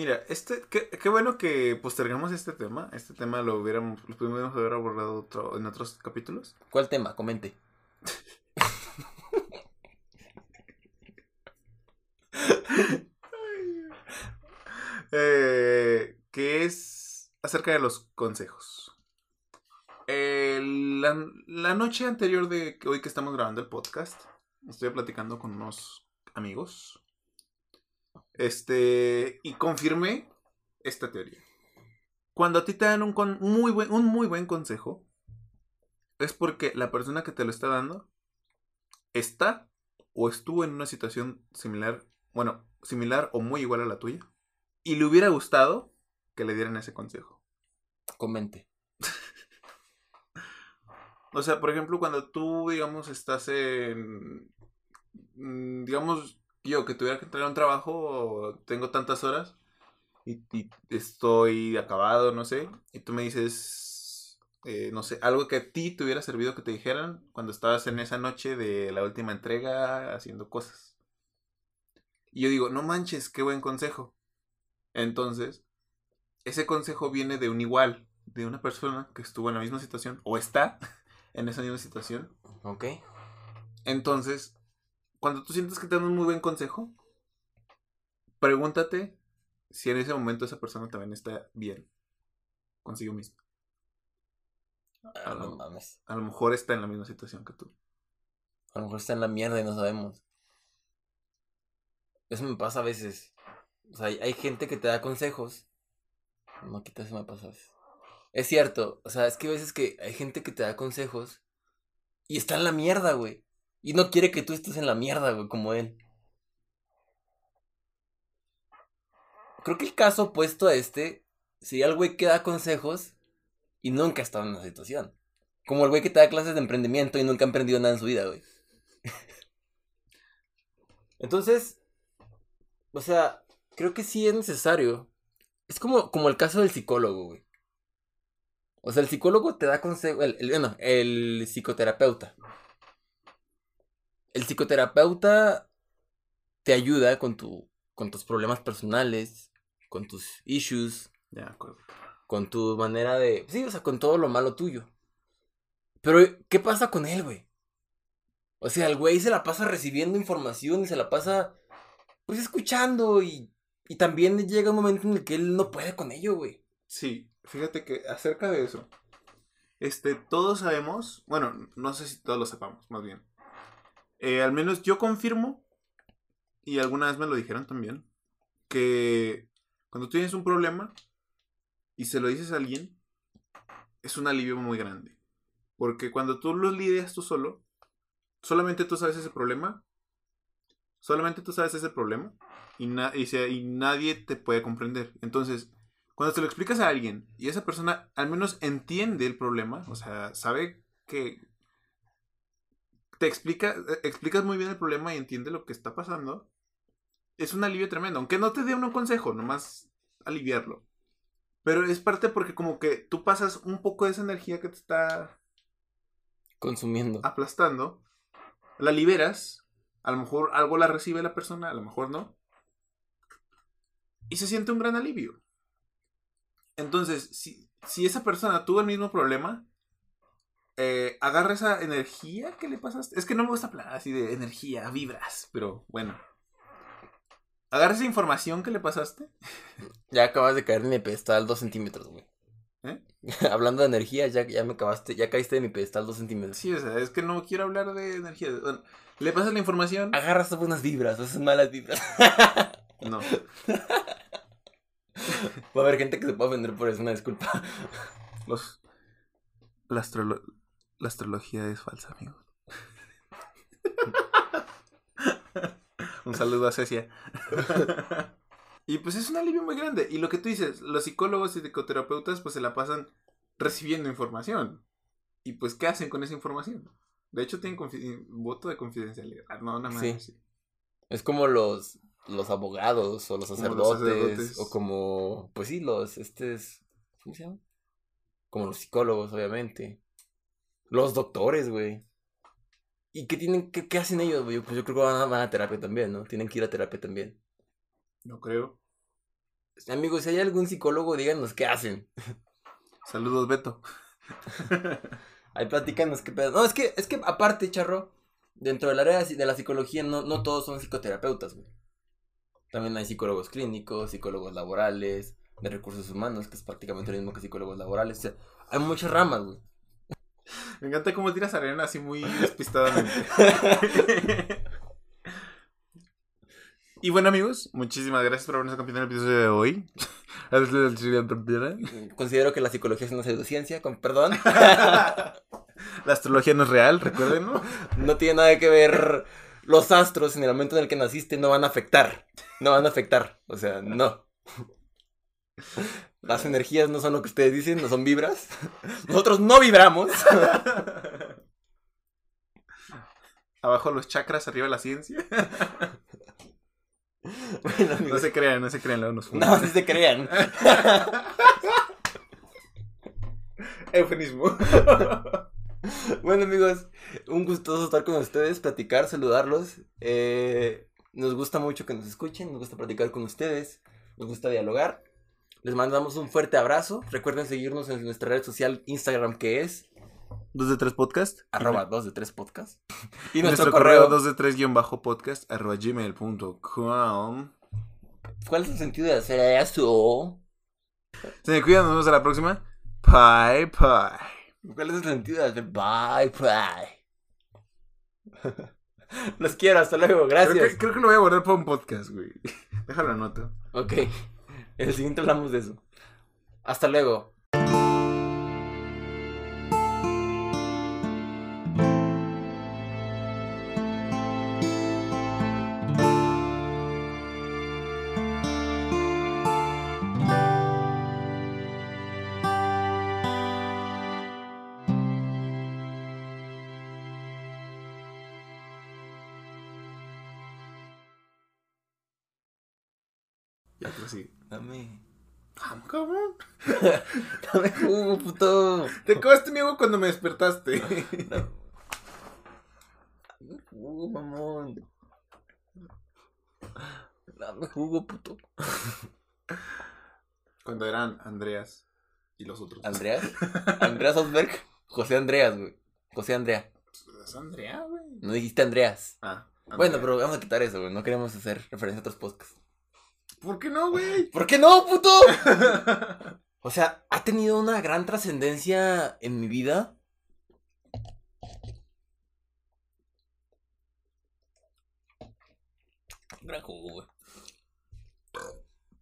Mira, este, qué, qué bueno que postergamos este tema. Este tema lo hubiéramos, lo pudimos haber abordado otro, en otros capítulos. ¿Cuál tema? Comente. Eh, que es acerca de los consejos. Eh, la, la noche anterior de hoy que estamos grabando el podcast, estoy platicando con unos amigos. Este, y confirmé esta teoría. Cuando a ti te dan un, con- muy buen, un muy buen consejo, es porque la persona que te lo está dando está o estuvo en una situación similar, bueno, similar o muy igual a la tuya, y le hubiera gustado que le dieran ese consejo. Comente. O sea, por ejemplo, cuando tú, digamos, estás en, mm, digamos, yo que tuviera que entrar a un trabajo, tengo tantas horas y, y estoy acabado, no sé, y tú me dices, eh, no sé, algo que a ti te hubiera servido que te dijeran cuando estabas en esa noche de la última entrega haciendo cosas. Y yo digo, no manches, qué buen consejo. Entonces, ese consejo viene de un igual, de una persona que estuvo en la misma situación o está en esa misma situación. ¿Ok? Entonces, cuando tú sientes que te dan un muy buen consejo, pregúntate si en ese momento esa persona también está bien consigo misma. Ah, no mames. A lo mejor está en la misma situación que tú. A lo mejor está en la mierda y no sabemos. Eso me pasa a veces. O sea, hay, hay gente que te da consejos. No, quita eso me pasa a veces. Es cierto. O sea, es que a veces que hay gente que te da consejos y está en la mierda, güey. Y no quiere que tú estés en la mierda, güey, como él. Creo que el caso opuesto a este sería el güey que da consejos y nunca ha estado en una situación. Como el güey que te da clases de emprendimiento y nunca ha emprendido nada en su vida, güey. Entonces, o sea, creo que sí es necesario. Es como, como el caso del psicólogo, güey. O sea, el psicólogo te da consejo. El, el- bueno, el psicoterapeuta. El psicoterapeuta te ayuda con, tu, con tus problemas personales, con tus issues, Ya, de acuerdo. con tu manera de... Sí, o sea, con todo lo malo tuyo. Pero, ¿qué pasa con él, güey? O sea, el güey se la pasa recibiendo información y se la pasa, pues, escuchando y, y también llega un momento en el que él no puede con ello, güey. Sí, fíjate que acerca de eso, este, todos sabemos, bueno, no sé si todos lo sepamos, más bien. Eh, al menos yo confirmo, y alguna vez me lo dijeron también, que cuando tienes un problema y se lo dices a alguien, es un alivio muy grande. Porque cuando tú lo lidias tú solo, solamente tú sabes ese problema, solamente tú sabes ese problema, y nadie te puede comprender. Entonces, cuando te lo explicas a alguien y esa persona al menos entiende el problema, o sea, sabe que te explica, eh, explicas muy bien el problema y entiende lo que está pasando, es un alivio tremendo. Aunque no te dé un consejo, nomás aliviarlo. Pero es parte porque como que tú pasas un poco de esa energía que te está Consumiendo. aplastando, la liberas, a lo mejor algo la recibe la persona, a lo mejor no, y se siente un gran alivio. Entonces, si, si esa persona tuvo el mismo problema, eh, agarra esa energía que le pasaste. Es que no me gusta hablar así de energía, vibras, pero bueno. Agarra esa información que le pasaste. Ya acabas de caer de mi pedestal dos centímetros, güey. ¿Eh? Hablando de energía, ya, ya me acabaste, ya caíste de mi pedestal dos centímetros. Sí, o sea, es que no quiero hablar de energía. Bueno, le pasas la información. Agarras buenas vibras, esas malas vibras. No. Va a haber gente que se pueda ofender por eso, una disculpa. Los... La, astrolo- la astrología es falsa, amigo. Un saludo a Cecia. y pues es un alivio muy grande. Y lo que tú dices, los psicólogos y psicoterapeutas pues se la pasan recibiendo información. Y pues, ¿qué hacen con esa información? De hecho, tienen voto de confidencialidad. Ah, No, nada más. Sí. Sí. Es como los, los abogados o los Como sacerdotes, los sacerdotes. o como, pues sí, los, estes, ¿cómo se llama? Como los psicólogos, obviamente. Los doctores, güey. ¿Y qué tienen, qué, qué hacen ellos, güey? Pues yo creo que van a, van a terapia también, ¿no? Tienen que ir a terapia también. No creo. Amigos, si hay algún psicólogo, díganos qué hacen. Saludos, Beto. Ahí platícanos qué pedo. No, es que, es que aparte, charro, dentro del área de la psicología no, no todos son psicoterapeutas, güey. También hay psicólogos clínicos, psicólogos laborales, de recursos humanos, que es prácticamente lo mismo que psicólogos laborales. O sea, hay muchas ramas, güey. Me encanta cómo tiras arena así muy despistadamente. y bueno, amigos, muchísimas gracias por habernos acompañado en el episodio de hoy. Considero que la psicología es una pseudociencia, con perdón. La astrología no es real, recuerden, ¿no? No tiene nada que ver. Los astros en el momento en el que naciste no van a afectar. No van a afectar. O sea, no. Las energías no son lo que ustedes dicen, no son vibras. Nosotros no vibramos. Abajo los chakras, arriba la ciencia. Bueno, No se crean, no se crean, luego nos no, si se crean. Eufemismo. Bueno, amigos, un gustoso estar con ustedes, platicar, saludarlos. Eh, nos gusta mucho que nos escuchen, nos gusta platicar con ustedes, nos gusta dialogar. Les mandamos un fuerte abrazo. Recuerden seguirnos en nuestra red social Instagram que es Dos de tres podcast. arroba 2 de 3 podcast. Y nuestro, nuestro correo. correo 2 de 3 guion bajo podcast arroba gmail.com. ¿Cuál es el sentido de hacer eso? Se me cuidan, nos vemos a la próxima. Bye, bye. ¿Cuál es el sentido de hacer bye bye? Los quiero, hasta luego, gracias. Creo que, creo que lo voy a guardar para un podcast, güey. Déjalo anoto. Ok, en el siguiente hablamos de eso. Hasta luego. Te acabaste mi agua cuando me despertaste. Jugo, mamón. Dame jugo, puto. Cuando eran Andreas y los otros. ¿Andreas? ¿Andreas Osberg? José Andreas, güey. José Andrea. Es Andrea, güey. No dijiste Andreas. Ah. Bueno, pero vamos a quitar eso, güey. No queremos hacer referencia a otros podcasts. ¿Por qué no, güey? ¿Por qué no, puto? O sea, ha tenido una gran trascendencia en mi vida. Gran güey.